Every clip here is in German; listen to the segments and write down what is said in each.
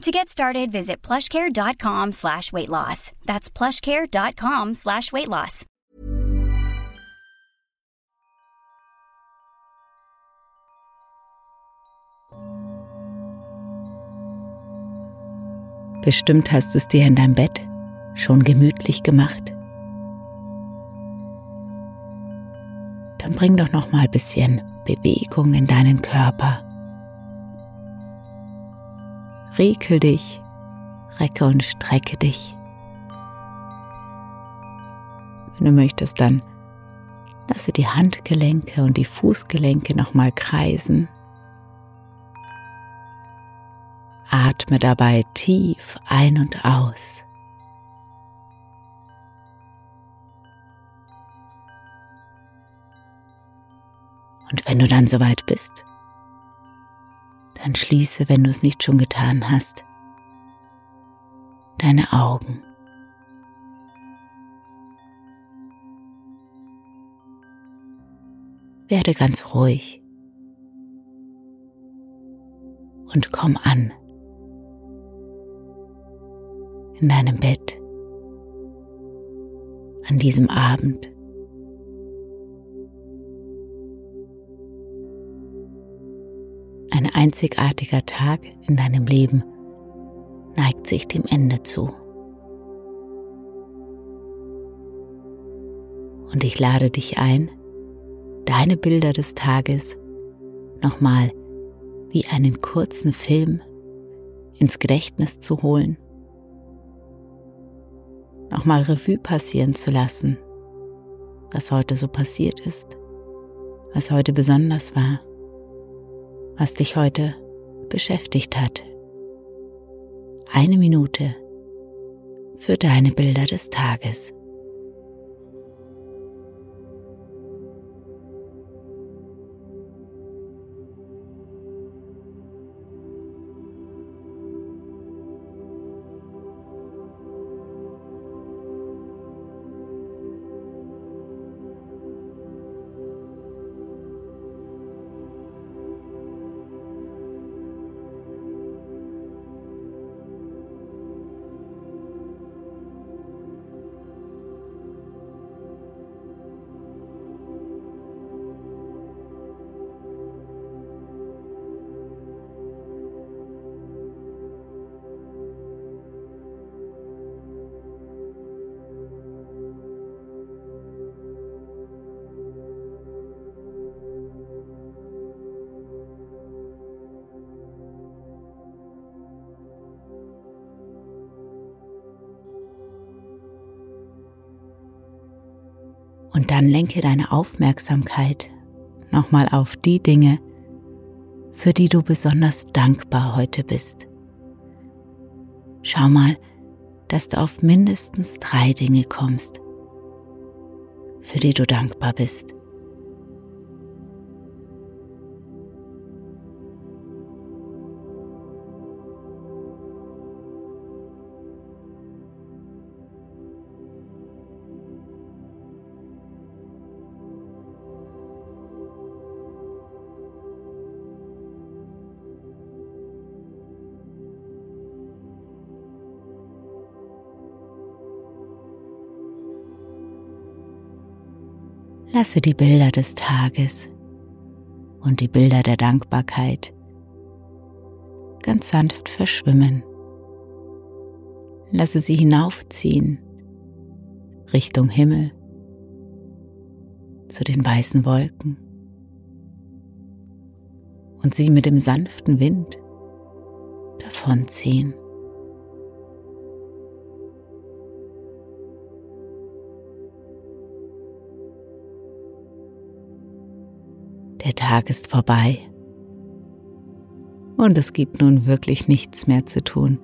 To get started, visit plushcare.com slash weight loss. That's plushcare.com slash weight loss. Bestimmt hast du es dir in deinem Bett schon gemütlich gemacht. dann bring doch noch mal ein bisschen Bewegung in deinen Körper. Rekel dich, recke und strecke dich. Wenn du möchtest, dann lasse die Handgelenke und die Fußgelenke noch mal kreisen. Atme dabei tief ein und aus. Und wenn du dann soweit bist, dann schließe, wenn du es nicht schon getan hast, deine Augen. Werde ganz ruhig und komm an in deinem Bett an diesem Abend. Einzigartiger Tag in deinem Leben neigt sich dem Ende zu. Und ich lade dich ein, deine Bilder des Tages nochmal wie einen kurzen Film ins Gedächtnis zu holen, nochmal Revue passieren zu lassen, was heute so passiert ist, was heute besonders war was dich heute beschäftigt hat. Eine Minute für deine Bilder des Tages. Und dann lenke deine Aufmerksamkeit nochmal auf die Dinge, für die du besonders dankbar heute bist. Schau mal, dass du auf mindestens drei Dinge kommst, für die du dankbar bist. Lasse die Bilder des Tages und die Bilder der Dankbarkeit ganz sanft verschwimmen. Lasse sie hinaufziehen Richtung Himmel zu den weißen Wolken und sie mit dem sanften Wind davonziehen. Der Tag ist vorbei und es gibt nun wirklich nichts mehr zu tun,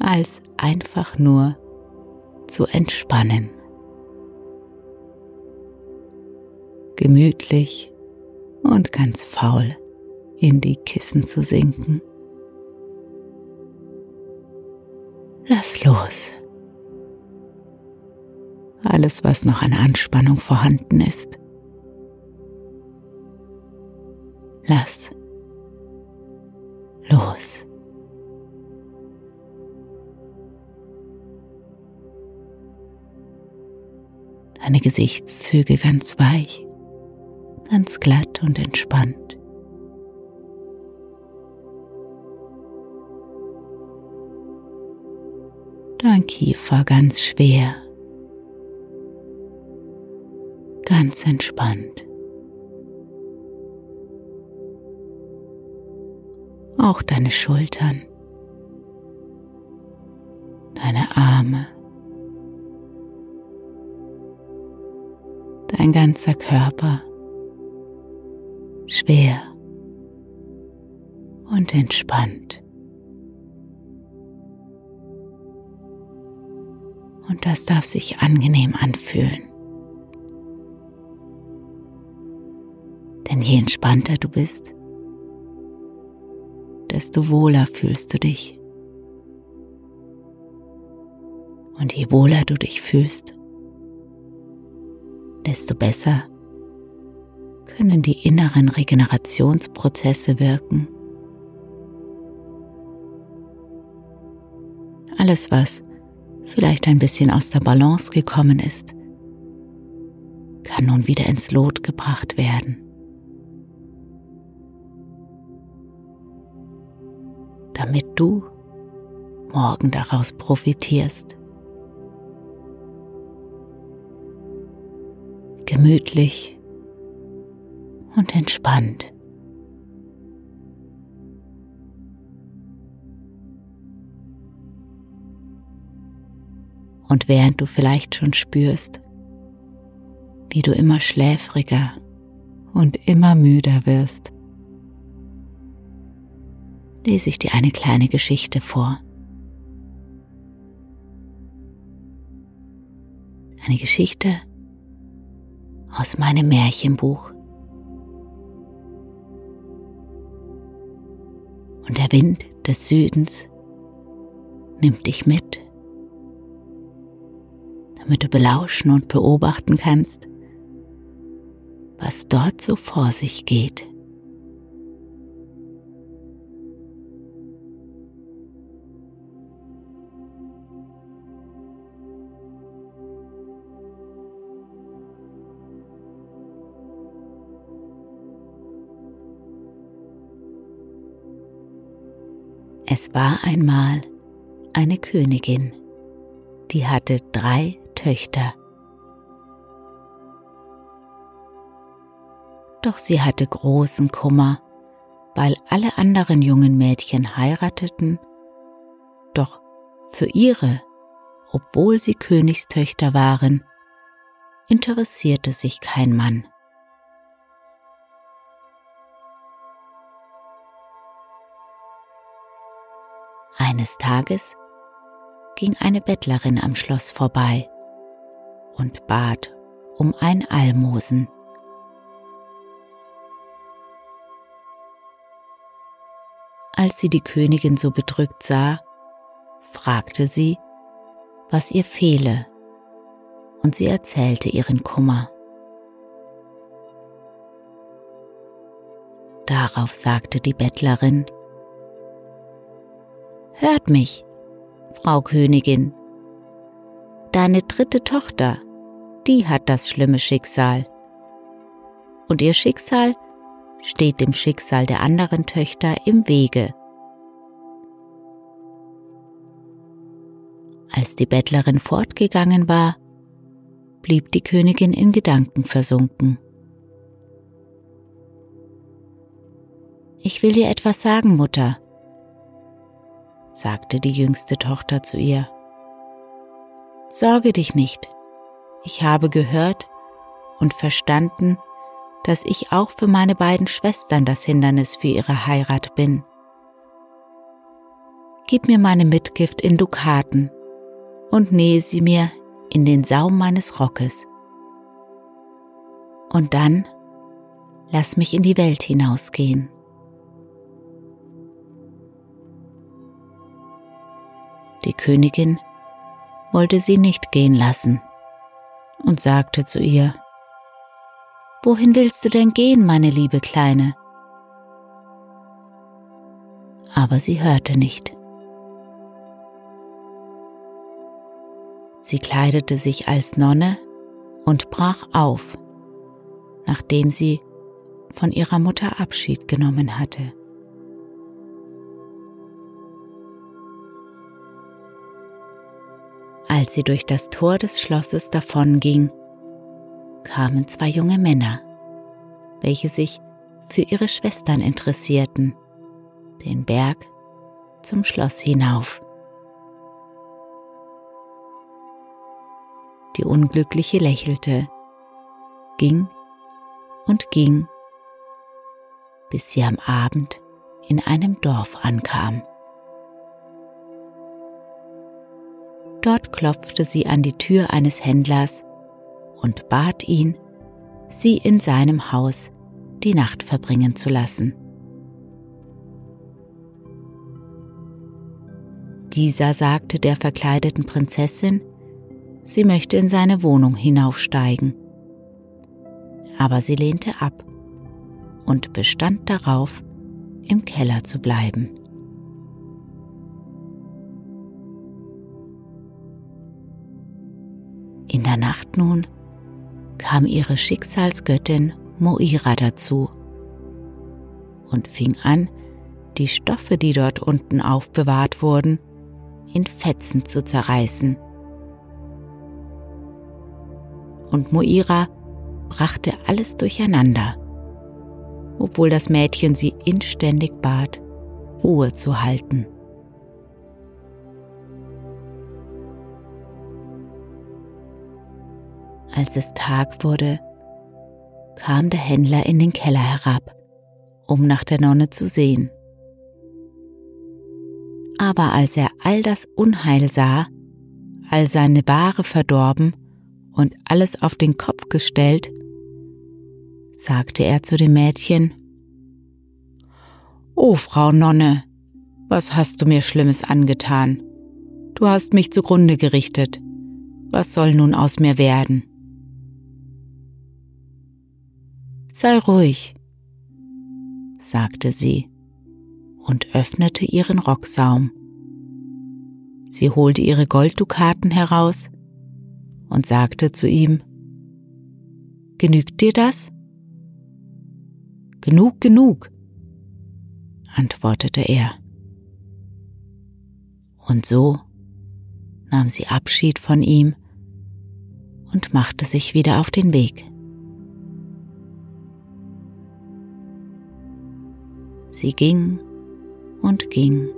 als einfach nur zu entspannen. Gemütlich und ganz faul in die Kissen zu sinken. Lass los. Alles, was noch an Anspannung vorhanden ist. Lass los. Deine Gesichtszüge ganz weich, ganz glatt und entspannt. Dein Kiefer ganz schwer, ganz entspannt. Auch deine Schultern, deine Arme, dein ganzer Körper schwer und entspannt. und das darf sich angenehm anfühlen. Denn je entspannter du bist, desto wohler fühlst du dich. Und je wohler du dich fühlst, desto besser können die inneren Regenerationsprozesse wirken. Alles, was vielleicht ein bisschen aus der Balance gekommen ist, kann nun wieder ins Lot gebracht werden. Damit du morgen daraus profitierst. Gemütlich und entspannt. Und während du vielleicht schon spürst, wie du immer schläfriger und immer müder wirst, lese ich dir eine kleine Geschichte vor. Eine Geschichte aus meinem Märchenbuch. Und der Wind des Südens nimmt dich mit damit du belauschen und beobachten kannst, was dort so vor sich geht. Es war einmal eine Königin, die hatte drei Töchter. Doch sie hatte großen Kummer, weil alle anderen jungen Mädchen heirateten, doch für ihre, obwohl sie Königstöchter waren, interessierte sich kein Mann. Eines Tages ging eine Bettlerin am Schloss vorbei und bat um ein Almosen. Als sie die Königin so bedrückt sah, fragte sie, was ihr fehle, und sie erzählte ihren Kummer. Darauf sagte die Bettlerin, Hört mich, Frau Königin, Deine dritte Tochter, die hat das schlimme Schicksal. Und ihr Schicksal steht dem Schicksal der anderen Töchter im Wege. Als die Bettlerin fortgegangen war, blieb die Königin in Gedanken versunken. Ich will dir etwas sagen, Mutter, sagte die jüngste Tochter zu ihr. Sorge dich nicht, ich habe gehört und verstanden, dass ich auch für meine beiden Schwestern das Hindernis für ihre Heirat bin. Gib mir meine Mitgift in Dukaten und nähe sie mir in den Saum meines Rockes. Und dann lass mich in die Welt hinausgehen. Die Königin wollte sie nicht gehen lassen und sagte zu ihr, Wohin willst du denn gehen, meine liebe Kleine? Aber sie hörte nicht. Sie kleidete sich als Nonne und brach auf, nachdem sie von ihrer Mutter Abschied genommen hatte. Als sie durch das Tor des Schlosses davonging, kamen zwei junge Männer, welche sich für ihre Schwestern interessierten, den Berg zum Schloss hinauf. Die Unglückliche lächelte, ging und ging, bis sie am Abend in einem Dorf ankam. Dort klopfte sie an die Tür eines Händlers und bat ihn, sie in seinem Haus die Nacht verbringen zu lassen. Dieser sagte der verkleideten Prinzessin, sie möchte in seine Wohnung hinaufsteigen. Aber sie lehnte ab und bestand darauf, im Keller zu bleiben. Der Nacht nun kam ihre Schicksalsgöttin Moira dazu und fing an, die Stoffe, die dort unten aufbewahrt wurden, in Fetzen zu zerreißen. Und Moira brachte alles durcheinander, obwohl das Mädchen sie inständig bat, Ruhe zu halten. Als es Tag wurde, kam der Händler in den Keller herab, um nach der Nonne zu sehen. Aber als er all das Unheil sah, all seine Ware verdorben und alles auf den Kopf gestellt, sagte er zu dem Mädchen, O Frau Nonne, was hast du mir Schlimmes angetan? Du hast mich zugrunde gerichtet. Was soll nun aus mir werden? Sei ruhig, sagte sie und öffnete ihren Rocksaum. Sie holte ihre Golddukaten heraus und sagte zu ihm, Genügt dir das? Genug, genug, antwortete er. Und so nahm sie Abschied von ihm und machte sich wieder auf den Weg. Sie ging und ging,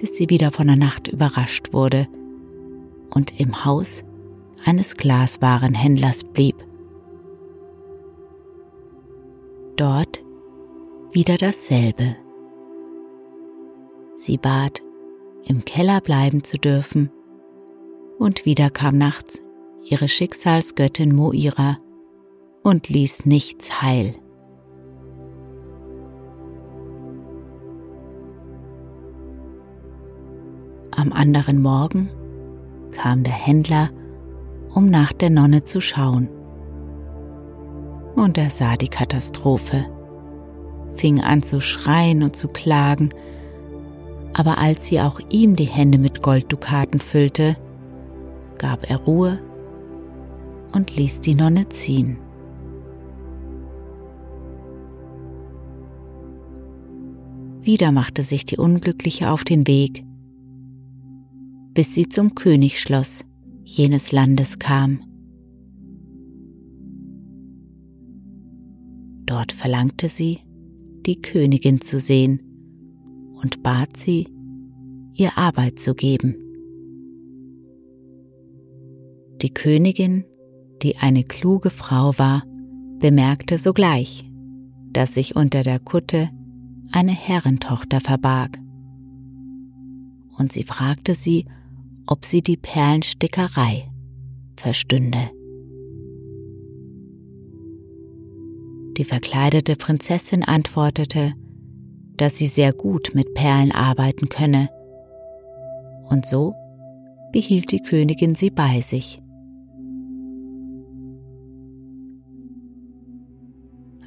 bis sie wieder von der Nacht überrascht wurde und im Haus eines Glaswarenhändlers blieb. Dort wieder dasselbe. Sie bat, im Keller bleiben zu dürfen, und wieder kam nachts ihre Schicksalsgöttin Moira und ließ nichts heil. Am anderen Morgen kam der Händler, um nach der Nonne zu schauen. Und er sah die Katastrophe, fing an zu schreien und zu klagen, aber als sie auch ihm die Hände mit Golddukaten füllte, gab er Ruhe und ließ die Nonne ziehen. Wieder machte sich die Unglückliche auf den Weg, bis sie zum Königsschloss jenes Landes kam. Dort verlangte sie, die Königin zu sehen und bat sie, ihr Arbeit zu geben. Die Königin, die eine kluge Frau war, bemerkte sogleich, dass sich unter der Kutte eine Herrentochter verbarg. Und sie fragte sie, ob sie die Perlenstickerei verstünde. Die verkleidete Prinzessin antwortete, dass sie sehr gut mit Perlen arbeiten könne. Und so behielt die Königin sie bei sich.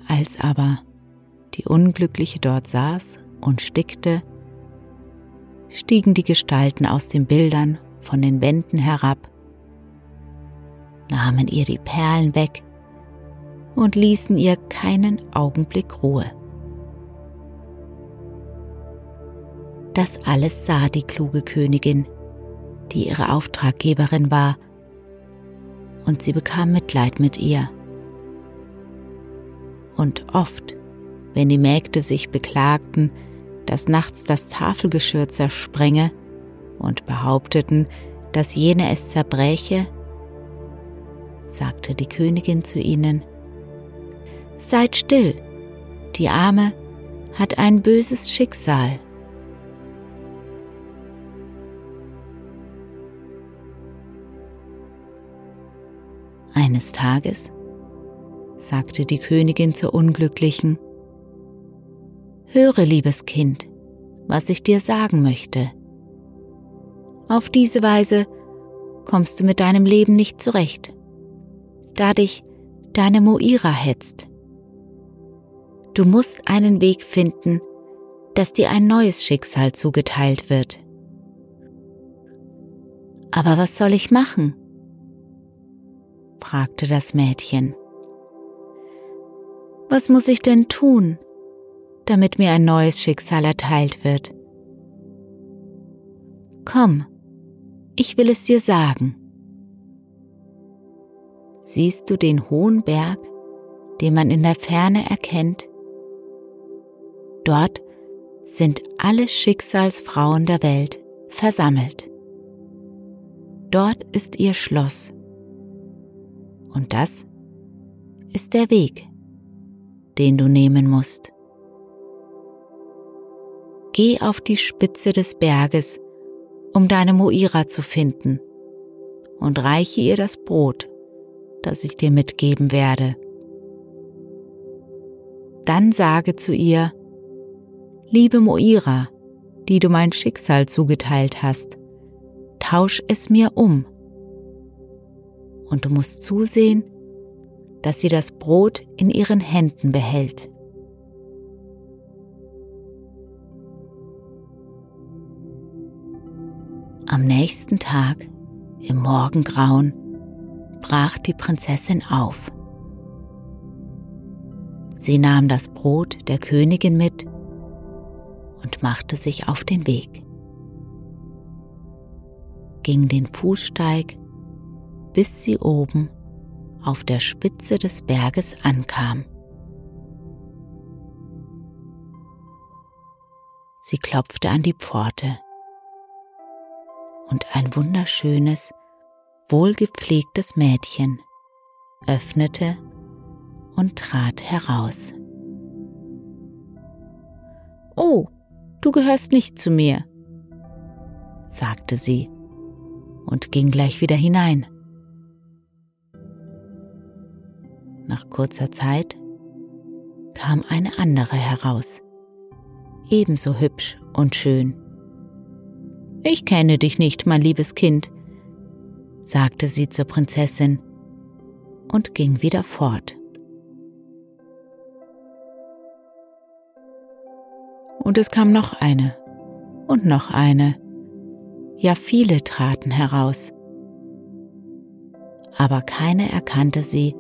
Als aber die Unglückliche dort saß und stickte, stiegen die Gestalten aus den Bildern von den Wänden herab, nahmen ihr die Perlen weg und ließen ihr keinen Augenblick Ruhe. Das alles sah die kluge Königin, die ihre Auftraggeberin war, und sie bekam Mitleid mit ihr. Und oft, wenn die Mägde sich beklagten, dass nachts das Tafelgeschirr zersprenge und behaupteten, dass jene es zerbräche, sagte die Königin zu ihnen, Seid still, die Arme hat ein böses Schicksal. Eines Tages sagte die Königin zur Unglücklichen, Höre, liebes Kind, was ich dir sagen möchte. Auf diese Weise kommst du mit deinem Leben nicht zurecht, da dich deine Moira hetzt. Du musst einen Weg finden, dass dir ein neues Schicksal zugeteilt wird. Aber was soll ich machen? fragte das Mädchen. Was muss ich denn tun, damit mir ein neues Schicksal erteilt wird? Komm, ich will es dir sagen. Siehst du den hohen Berg, den man in der Ferne erkennt? Dort sind alle Schicksalsfrauen der Welt versammelt. Dort ist ihr Schloss. Und das ist der Weg, den du nehmen musst. Geh auf die Spitze des Berges, um deine Moira zu finden, und reiche ihr das Brot, das ich dir mitgeben werde. Dann sage zu ihr, Liebe Moira, die du mein Schicksal zugeteilt hast, tausch es mir um. Und du musst zusehen, dass sie das Brot in ihren Händen behält. Am nächsten Tag, im Morgengrauen, brach die Prinzessin auf. Sie nahm das Brot der Königin mit und machte sich auf den Weg, ging den Fußsteig, bis sie oben auf der Spitze des Berges ankam. Sie klopfte an die Pforte und ein wunderschönes, wohlgepflegtes Mädchen öffnete und trat heraus. Oh, du gehörst nicht zu mir, sagte sie und ging gleich wieder hinein. Nach kurzer Zeit kam eine andere heraus, ebenso hübsch und schön. Ich kenne dich nicht, mein liebes Kind, sagte sie zur Prinzessin und ging wieder fort. Und es kam noch eine und noch eine, ja viele traten heraus, aber keine erkannte sie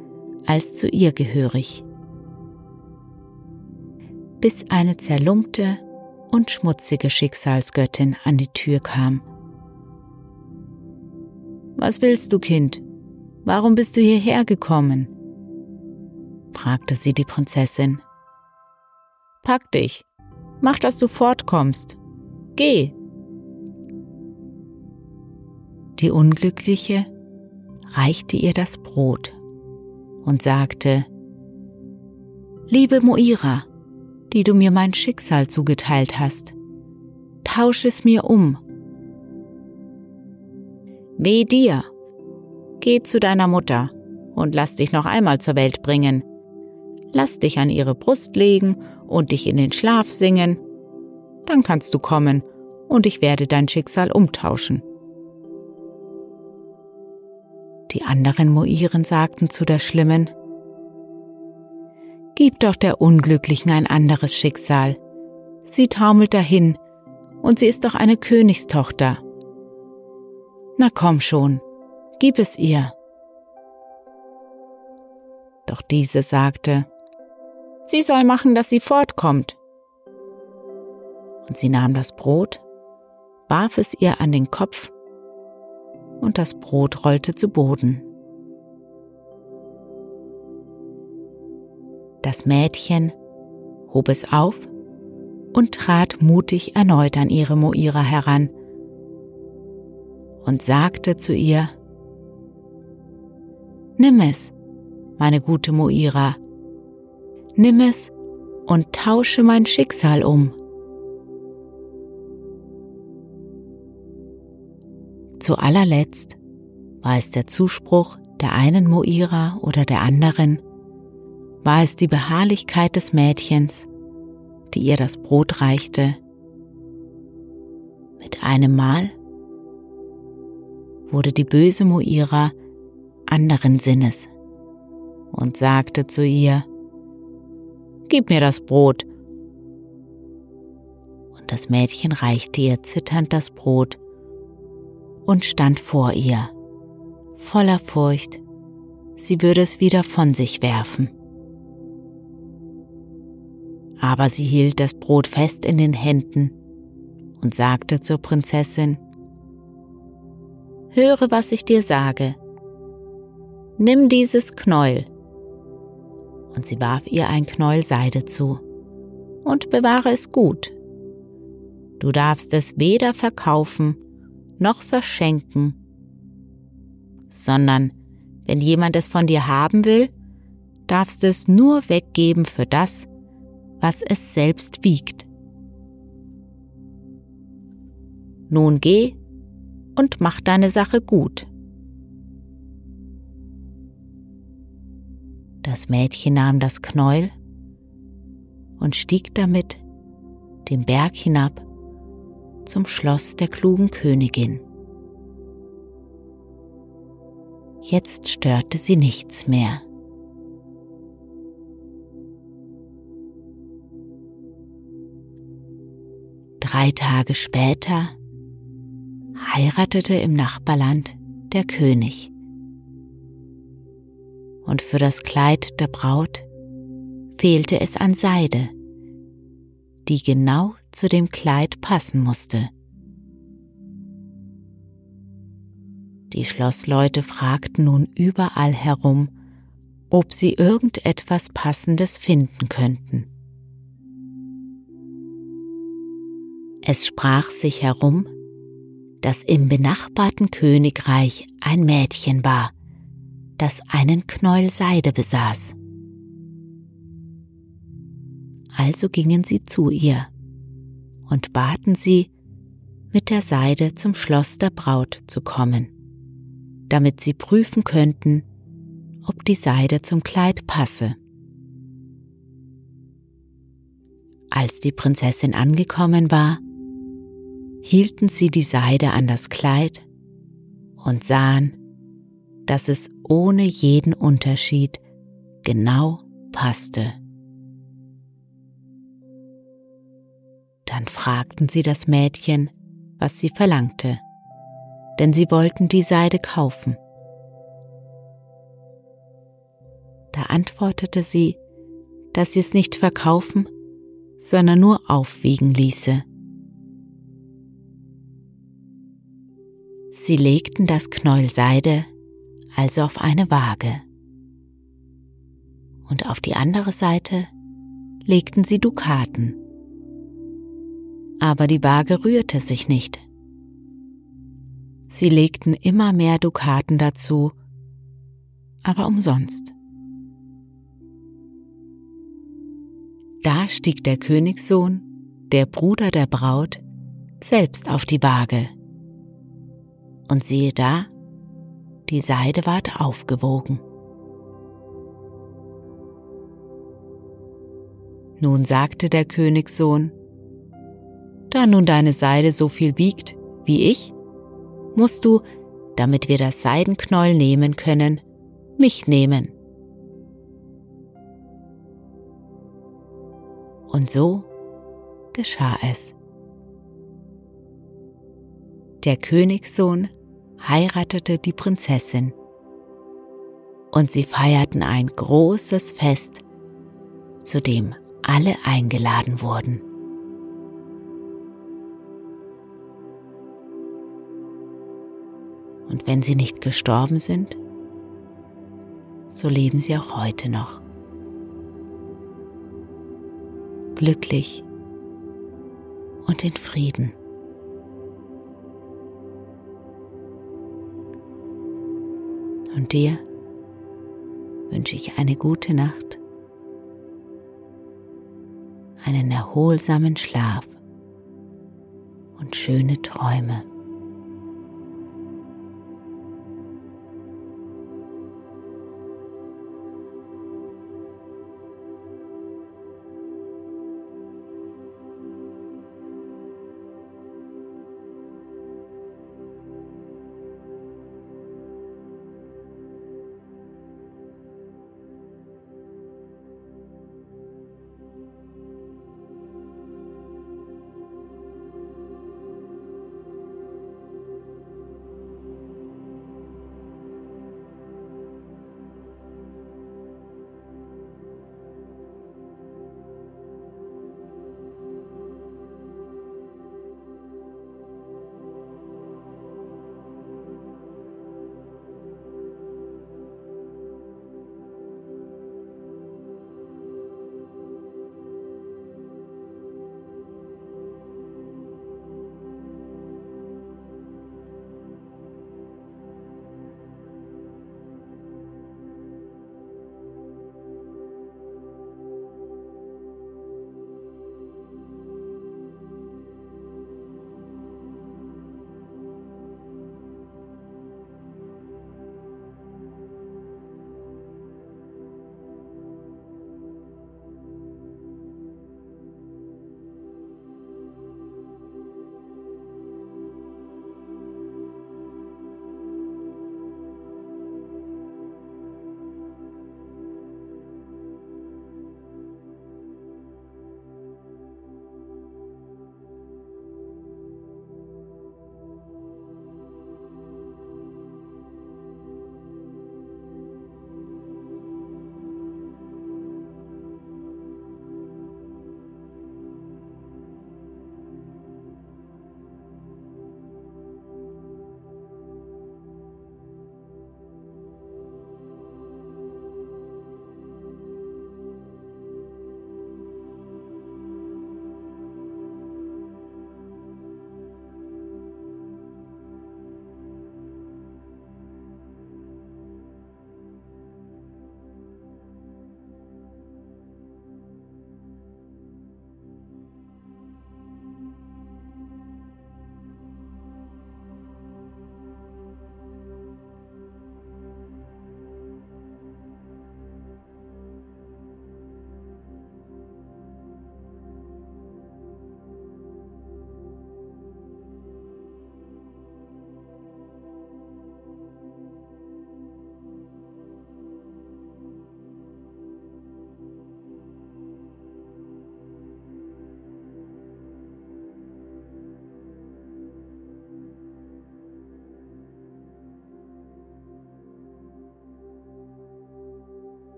als zu ihr gehörig. Bis eine zerlumpte und schmutzige Schicksalsgöttin an die Tür kam. Was willst du, Kind? Warum bist du hierher gekommen? fragte sie die Prinzessin. Pack dich, mach, dass du fortkommst. Geh. Die Unglückliche reichte ihr das Brot und sagte, Liebe Moira, die du mir mein Schicksal zugeteilt hast, tausch es mir um. Weh dir, geh zu deiner Mutter und lass dich noch einmal zur Welt bringen. Lass dich an ihre Brust legen und dich in den Schlaf singen. Dann kannst du kommen und ich werde dein Schicksal umtauschen. Die anderen Moiren sagten zu der Schlimmen, Gib doch der Unglücklichen ein anderes Schicksal. Sie taumelt dahin, und sie ist doch eine Königstochter. Na komm schon, gib es ihr. Doch diese sagte, sie soll machen, dass sie fortkommt. Und sie nahm das Brot, warf es ihr an den Kopf, und das Brot rollte zu Boden. Das Mädchen hob es auf und trat mutig erneut an ihre Moira heran und sagte zu ihr, Nimm es, meine gute Moira, nimm es und tausche mein Schicksal um. Zu allerletzt war es der Zuspruch der einen Moira oder der anderen, war es die Beharrlichkeit des Mädchens, die ihr das Brot reichte. Mit einem Mal wurde die böse Moira anderen Sinnes und sagte zu ihr, Gib mir das Brot. Und das Mädchen reichte ihr zitternd das Brot und stand vor ihr, voller Furcht, sie würde es wieder von sich werfen aber sie hielt das Brot fest in den Händen und sagte zur Prinzessin, Höre, was ich dir sage. Nimm dieses Knäuel. Und sie warf ihr ein Knäuel Seide zu und bewahre es gut. Du darfst es weder verkaufen noch verschenken, sondern wenn jemand es von dir haben will, darfst du es nur weggeben für das, was es selbst wiegt. Nun geh und mach deine Sache gut. Das Mädchen nahm das Knäuel und stieg damit den Berg hinab zum Schloss der klugen Königin. Jetzt störte sie nichts mehr. Drei Tage später heiratete im Nachbarland der König. Und für das Kleid der Braut fehlte es an Seide, die genau zu dem Kleid passen musste. Die Schlossleute fragten nun überall herum, ob sie irgendetwas Passendes finden könnten. Es sprach sich herum, dass im benachbarten Königreich ein Mädchen war, das einen Knäuel Seide besaß. Also gingen sie zu ihr und baten sie, mit der Seide zum Schloss der Braut zu kommen, damit sie prüfen könnten, ob die Seide zum Kleid passe. Als die Prinzessin angekommen war, hielten sie die Seide an das Kleid und sahen, dass es ohne jeden Unterschied genau passte. Dann fragten sie das Mädchen, was sie verlangte, denn sie wollten die Seide kaufen. Da antwortete sie, dass sie es nicht verkaufen, sondern nur aufwiegen ließe Sie legten das Knäuel Seide also auf eine Waage. Und auf die andere Seite legten sie Dukaten. Aber die Waage rührte sich nicht. Sie legten immer mehr Dukaten dazu, aber umsonst. Da stieg der Königssohn, der Bruder der Braut, selbst auf die Waage. Und siehe da, die Seide ward aufgewogen. Nun sagte der Königssohn, da nun deine Seide so viel wiegt wie ich, musst du, damit wir das Seidenknäuel nehmen können, mich nehmen. Und so geschah es. Der Königssohn heiratete die Prinzessin und sie feierten ein großes Fest, zu dem alle eingeladen wurden. Und wenn sie nicht gestorben sind, so leben sie auch heute noch. Glücklich und in Frieden. Und dir wünsche ich eine gute Nacht, einen erholsamen Schlaf und schöne Träume.